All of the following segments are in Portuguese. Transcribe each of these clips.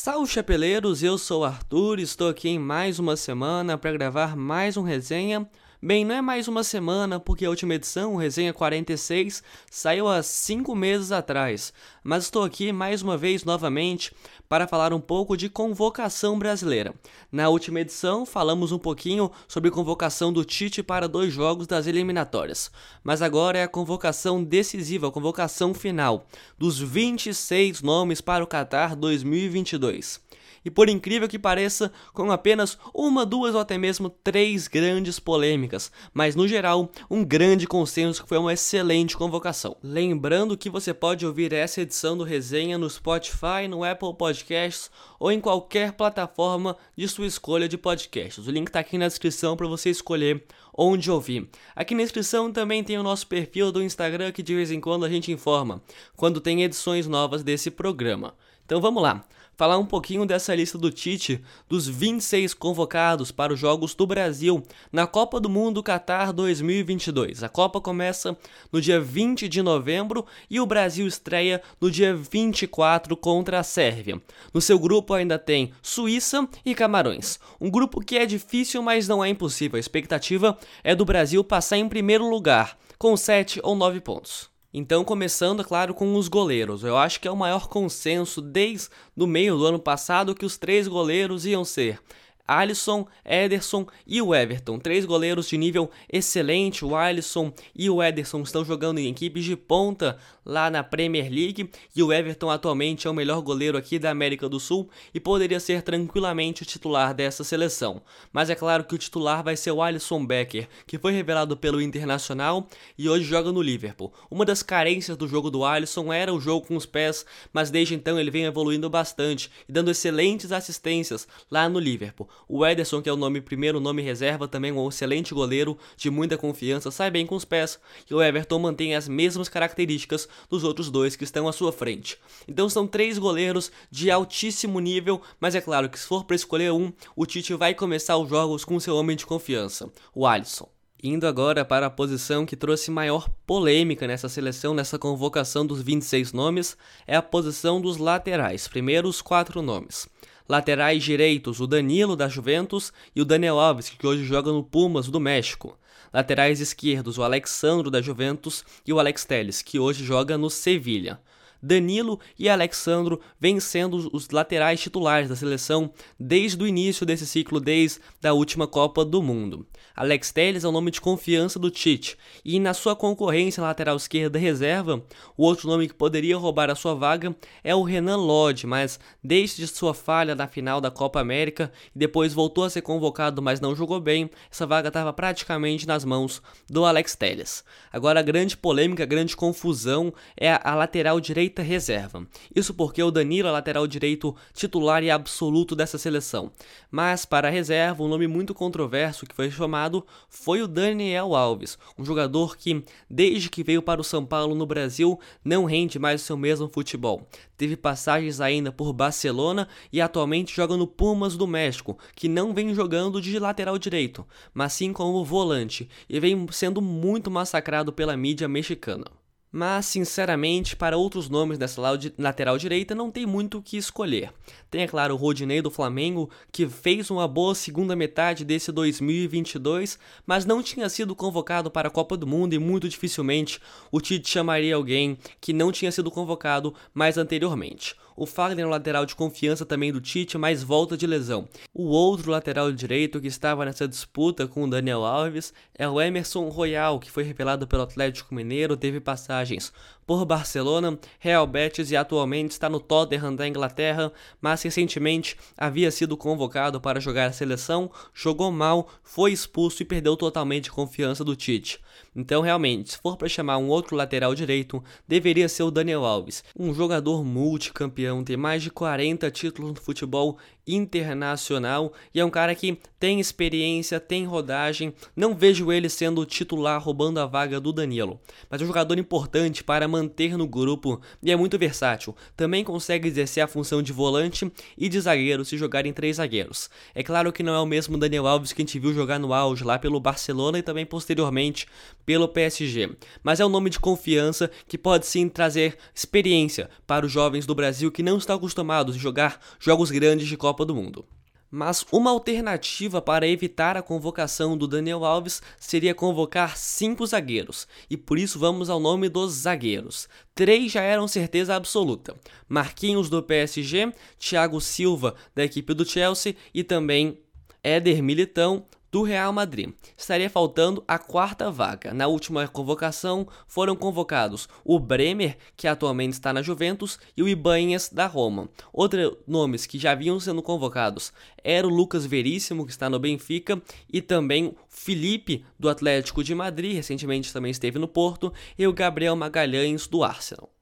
Salve chapeleiros, eu sou o Arthur, estou aqui em mais uma semana para gravar mais um resenha. Bem, não é mais uma semana, porque a última edição, resenha 46, saiu há 5 meses atrás, mas estou aqui mais uma vez novamente para falar um pouco de convocação brasileira. Na última edição, falamos um pouquinho sobre convocação do Tite para dois jogos das eliminatórias, mas agora é a convocação decisiva, a convocação final, dos 26 nomes para o Qatar 2022 e por incrível que pareça, com apenas uma, duas ou até mesmo três grandes polêmicas, mas no geral, um grande consenso que foi uma excelente convocação. Lembrando que você pode ouvir essa edição do resenha no Spotify, no Apple Podcasts ou em qualquer plataforma de sua escolha de podcasts. O link está aqui na descrição para você escolher onde ouvir. Aqui na descrição também tem o nosso perfil do Instagram que de vez em quando a gente informa quando tem edições novas desse programa. Então vamos lá falar um pouquinho dessa lista do Tite, dos 26 convocados para os Jogos do Brasil na Copa do Mundo Qatar 2022. A Copa começa no dia 20 de novembro e o Brasil estreia no dia 24 contra a Sérvia. No seu grupo ainda tem Suíça e Camarões. Um grupo que é difícil, mas não é impossível. A expectativa é do Brasil passar em primeiro lugar, com 7 ou 9 pontos. Então, começando, claro, com os goleiros. Eu acho que é o maior consenso desde o meio do ano passado que os três goleiros iam ser Alisson, Ederson e o Everton. Três goleiros de nível excelente. O Alisson e o Ederson estão jogando em equipes de ponta lá na Premier League e o Everton atualmente é o melhor goleiro aqui da América do Sul e poderia ser tranquilamente o titular dessa seleção. Mas é claro que o titular vai ser o Alisson Becker, que foi revelado pelo Internacional e hoje joga no Liverpool. Uma das carências do jogo do Alisson era o jogo com os pés, mas desde então ele vem evoluindo bastante e dando excelentes assistências lá no Liverpool. O Ederson, que é o nome primeiro nome reserva, também um excelente goleiro de muita confiança, sai bem com os pés, e o Everton mantém as mesmas características dos outros dois que estão à sua frente. Então são três goleiros de altíssimo nível, mas é claro que se for para escolher um, o Tite vai começar os jogos com seu homem de confiança, o Alisson. Indo agora para a posição que trouxe maior polêmica nessa seleção, nessa convocação dos 26 nomes, é a posição dos laterais. Primeiro, os quatro nomes. Laterais direitos, o Danilo da Juventus e o Daniel Alves, que hoje joga no Pumas do México. Laterais esquerdos, o Alexandro da Juventus e o Alex Telles, que hoje joga no Sevilha. Danilo e Alexandro vêm sendo os laterais titulares da seleção desde o início desse ciclo, desde a última Copa do Mundo. Alex Telles é o nome de confiança do Tite, e na sua concorrência lateral esquerda reserva, o outro nome que poderia roubar a sua vaga é o Renan Lodge, mas desde sua falha na final da Copa América e depois voltou a ser convocado, mas não jogou bem, essa vaga estava praticamente nas mãos do Alex Telles. Agora a grande polêmica, a grande confusão é a lateral direita reserva. Isso porque o Danilo é lateral direito titular e absoluto dessa seleção. Mas para a reserva, um nome muito controverso que foi chamado foi o Daniel Alves, um jogador que, desde que veio para o São Paulo no Brasil, não rende mais o seu mesmo futebol. Teve passagens ainda por Barcelona e atualmente joga no Pumas do México, que não vem jogando de lateral direito, mas sim como volante, e vem sendo muito massacrado pela mídia mexicana. Mas, sinceramente, para outros nomes dessa lateral direita não tem muito o que escolher. Tem, é claro, o Rodinei do Flamengo, que fez uma boa segunda metade desse 2022, mas não tinha sido convocado para a Copa do Mundo e muito dificilmente o Tite chamaria alguém que não tinha sido convocado mais anteriormente. O Fagner é um lateral de confiança também do Tite, mas volta de lesão. O outro lateral direito que estava nessa disputa com o Daniel Alves é o Emerson Royal, que foi revelado pelo Atlético Mineiro, teve passagens por Barcelona, Real Betis e atualmente está no Tottenham da Inglaterra, mas recentemente havia sido convocado para jogar a seleção, jogou mal, foi expulso e perdeu totalmente a confiança do Tite. Então, realmente, se for para chamar um outro lateral direito, deveria ser o Daniel Alves, um jogador multicampeão, tem mais de 40 títulos no futebol internacional e é um cara que tem experiência, tem rodagem. Não vejo ele sendo titular roubando a vaga do Danilo, mas é um jogador importante para manter no grupo e é muito versátil. Também consegue exercer a função de volante e de zagueiro se jogar em três zagueiros. É claro que não é o mesmo Daniel Alves que a gente viu jogar no auge lá pelo Barcelona e também posteriormente pelo PSG, mas é um nome de confiança que pode sim trazer experiência para os jovens do Brasil que não está acostumado a jogar jogos grandes de Copa do Mundo. Mas uma alternativa para evitar a convocação do Daniel Alves seria convocar cinco zagueiros, e por isso vamos ao nome dos zagueiros. Três já eram certeza absoluta: Marquinhos do PSG, Thiago Silva da equipe do Chelsea e também Éder Militão do Real Madrid. Estaria faltando a quarta vaga. Na última convocação foram convocados o Bremer, que atualmente está na Juventus, e o Ibanez da Roma. Outros nomes que já vinham sendo convocados era o Lucas Veríssimo, que está no Benfica, e também Felipe do Atlético de Madrid, recentemente também esteve no Porto, e o Gabriel Magalhães do Arsenal.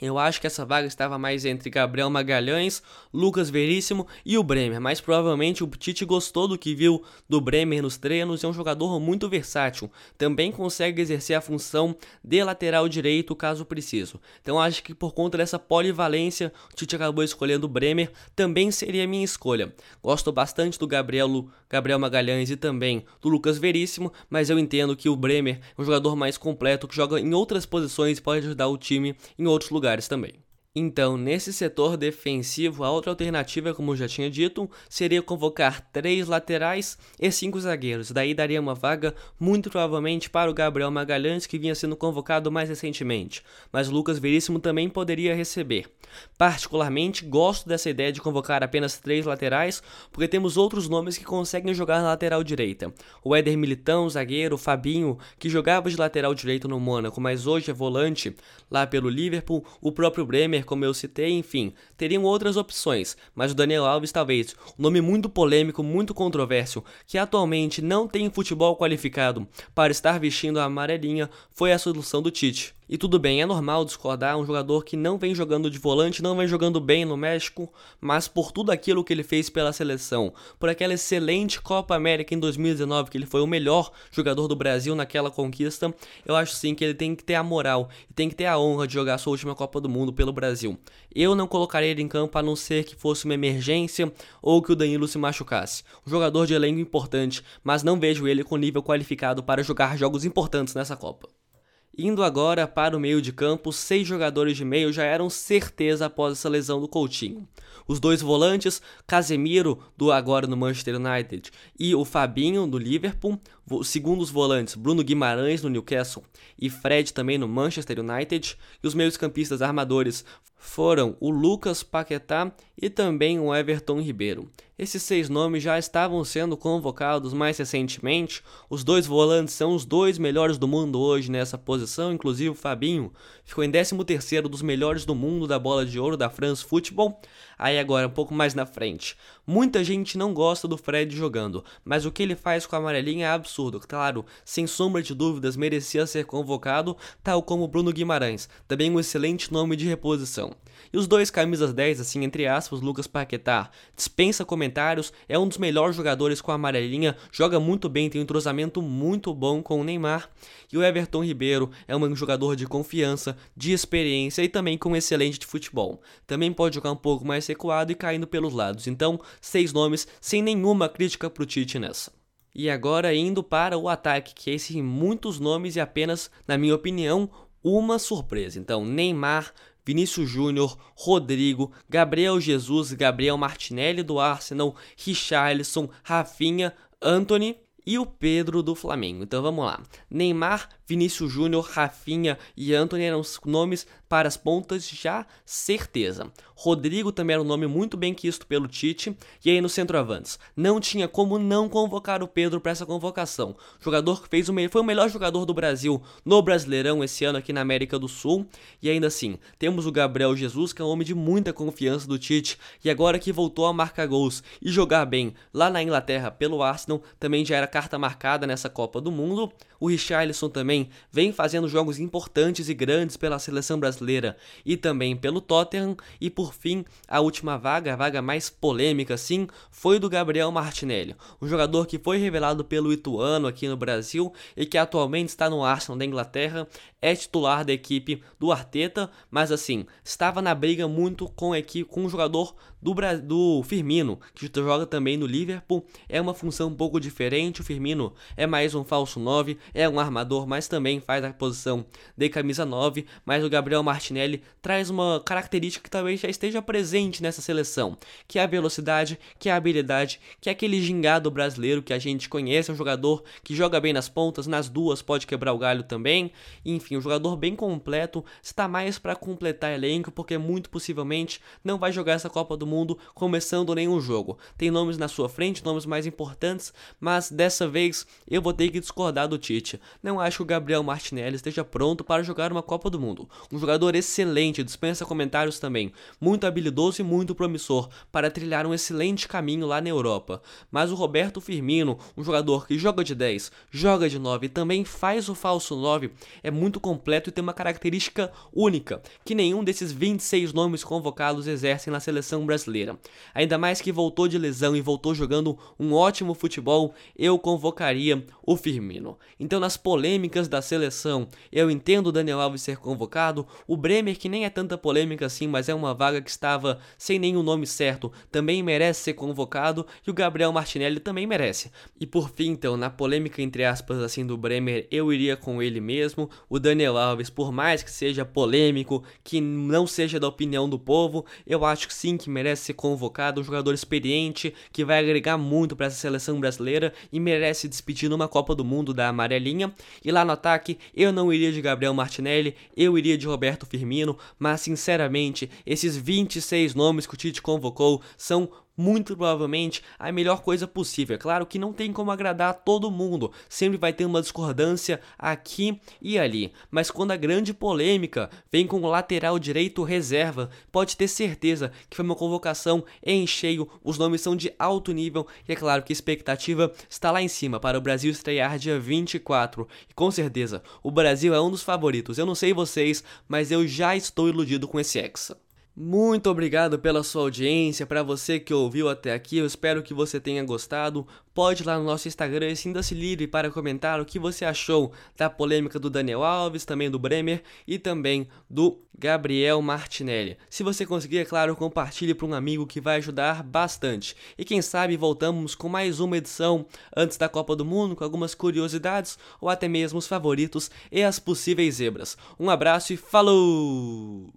Eu acho que essa vaga estava mais entre Gabriel Magalhães, Lucas Veríssimo e o Bremer, mas provavelmente o Tite gostou do que viu do Bremer nos treinos é um jogador muito versátil. Também consegue exercer a função de lateral direito caso preciso. Então acho que por conta dessa polivalência, o Tite acabou escolhendo o Bremer, também seria minha escolha. Gosto bastante do Gabriel, Gabriel Magalhães e também do Lucas Veríssimo, mas eu entendo que o Bremer é um jogador mais completo que joga em outras posições e pode ajudar o time em outros lugares lugares também. Então, nesse setor defensivo, a outra alternativa, como eu já tinha dito, seria convocar três laterais e cinco zagueiros. Daí daria uma vaga, muito provavelmente, para o Gabriel Magalhães, que vinha sendo convocado mais recentemente. Mas o Lucas Veríssimo também poderia receber. Particularmente, gosto dessa ideia de convocar apenas três laterais, porque temos outros nomes que conseguem jogar na lateral direita. O Éder Militão, zagueiro, o Fabinho, que jogava de lateral direito no Mônaco, mas hoje é volante lá pelo Liverpool, o próprio Bremer, como eu citei, enfim, teriam outras opções, mas o Daniel Alves talvez, um nome muito polêmico, muito controverso, que atualmente não tem futebol qualificado para estar vestindo a amarelinha, foi a solução do Tite. E tudo bem, é normal discordar um jogador que não vem jogando de volante, não vem jogando bem no México, mas por tudo aquilo que ele fez pela seleção, por aquela excelente Copa América em 2019, que ele foi o melhor jogador do Brasil naquela conquista, eu acho sim que ele tem que ter a moral e tem que ter a honra de jogar sua última Copa do Mundo pelo Brasil. Eu não colocaria ele em campo a não ser que fosse uma emergência ou que o Danilo se machucasse. Um jogador de elenco importante, mas não vejo ele com nível qualificado para jogar jogos importantes nessa Copa. Indo agora para o meio de campo, seis jogadores de meio já eram certeza após essa lesão do Coutinho. Os dois volantes, Casemiro, do agora no Manchester United, e o Fabinho, do Liverpool. Segundo os volantes, Bruno Guimarães, no Newcastle, e Fred também no Manchester United. E os meios campistas armadores foram o Lucas Paquetá e também o Everton Ribeiro. Esses seis nomes já estavam sendo convocados mais recentemente. Os dois volantes são os dois melhores do mundo hoje nessa posição, inclusive o Fabinho ficou em 13º dos melhores do mundo da bola de ouro da France Football. Aí agora, um pouco mais na frente. Muita gente não gosta do Fred jogando, mas o que ele faz com a amarelinha é absurdo. Claro, sem sombra de dúvidas, merecia ser convocado, tal como Bruno Guimarães, também um excelente nome de reposição. E os dois camisas 10, assim, entre aspas, Lucas Paquetá, dispensa comentários, é um dos melhores jogadores com a amarelinha, joga muito bem, tem um entrosamento muito bom com o Neymar. E o Everton Ribeiro é um jogador de confiança, de experiência e também com excelente de futebol. Também pode jogar um pouco mais recuado e caindo pelos lados. Então, seis nomes sem nenhuma crítica pro Tite nessa. E agora indo para o ataque, que é esse muitos nomes e apenas, na minha opinião, uma surpresa. Então, Neymar, Vinícius Júnior, Rodrigo, Gabriel Jesus, Gabriel Martinelli do Arsenal, Richarlison, Rafinha, Anthony e o Pedro do Flamengo. Então vamos lá. Neymar, Vinícius Júnior, Rafinha e Anthony eram os nomes para as pontas já certeza. Rodrigo também era um nome muito bem quisto pelo Tite. E aí no centroavantes, não tinha como não convocar o Pedro para essa convocação. Jogador que fez o foi o melhor jogador do Brasil no Brasileirão esse ano aqui na América do Sul. E ainda assim, temos o Gabriel Jesus, que é um homem de muita confiança do Tite, e agora que voltou a marcar gols e jogar bem lá na Inglaterra pelo Arsenal, também já era carta marcada nessa Copa do Mundo. O Richarlison também vem fazendo jogos importantes e grandes pela seleção brasileira e também pelo Tottenham. E por fim, a última vaga, a vaga mais polêmica, sim, foi do Gabriel Martinelli, um jogador que foi revelado pelo Ituano aqui no Brasil e que atualmente está no Arsenal da Inglaterra. É titular da equipe do Arteta, mas assim, estava na briga muito com a equipe, com o jogador do, do Firmino, que joga também no Liverpool. É uma função um pouco diferente. O Firmino é mais um falso 9, é um armador, mas também faz a posição de camisa 9. Mas o Gabriel Martinelli traz uma característica que talvez já esteja presente nessa seleção, que é a velocidade, que é a habilidade, que é aquele gingado brasileiro que a gente conhece, é um jogador que joga bem nas pontas, nas duas pode quebrar o galho também. Enfim, um jogador bem completo, está mais para completar elenco, porque muito possivelmente não vai jogar essa Copa do Mundo começando nenhum jogo. Tem nomes na sua frente, nomes mais importantes, mas dessa vez eu vou ter que discordar do Tite. Não acho que o Gabriel Martinelli esteja pronto para jogar uma Copa do Mundo. Um jogador excelente, dispensa comentários também, muito habilidoso e muito promissor para trilhar um excelente caminho lá na Europa. Mas o Roberto Firmino, um jogador que joga de 10, joga de 9 e também faz o falso 9, é muito completo e tem uma característica única que nenhum desses 26 nomes convocados exercem na seleção brasileira. Ainda mais que voltou de lesão e voltou jogando um ótimo futebol, eu convocaria o Firmino. Então, nas polêmicas da seleção, eu entendo o Daniel Alves ser convocado, o Bremer, que nem é tanta polêmica assim, mas é uma vaga que estava sem nenhum nome certo, também merece ser convocado, e o Gabriel Martinelli também merece. E por fim, então, na polêmica entre aspas assim do Bremer, eu iria com ele mesmo. O Daniel Alves, por mais que seja polêmico, que não seja da opinião do povo, eu acho que sim que merece ser convocado, um jogador experiente que vai agregar muito para essa seleção brasileira e merece despedir numa Copa do Mundo da amarelinha. E lá no ataque, eu não iria de Gabriel Martinelli, eu iria de Roberto Firmino, mas sinceramente, esses 26 nomes que o Tite convocou são muito provavelmente a melhor coisa possível. É claro que não tem como agradar todo mundo, sempre vai ter uma discordância aqui e ali, mas quando a grande polêmica vem com o lateral direito reserva, pode ter certeza que foi uma convocação em cheio, os nomes são de alto nível e é claro que a expectativa está lá em cima para o Brasil estrear dia 24. E com certeza, o Brasil é um dos favoritos. Eu não sei vocês, mas eu já estou iludido com esse Hexa. Muito obrigado pela sua audiência, para você que ouviu até aqui, eu espero que você tenha gostado. Pode ir lá no nosso Instagram e sinta-se livre para comentar o que você achou da polêmica do Daniel Alves, também do Bremer e também do Gabriel Martinelli. Se você conseguir, é claro, compartilhe para um amigo que vai ajudar bastante. E quem sabe voltamos com mais uma edição antes da Copa do Mundo, com algumas curiosidades ou até mesmo os favoritos e as possíveis zebras. Um abraço e falou!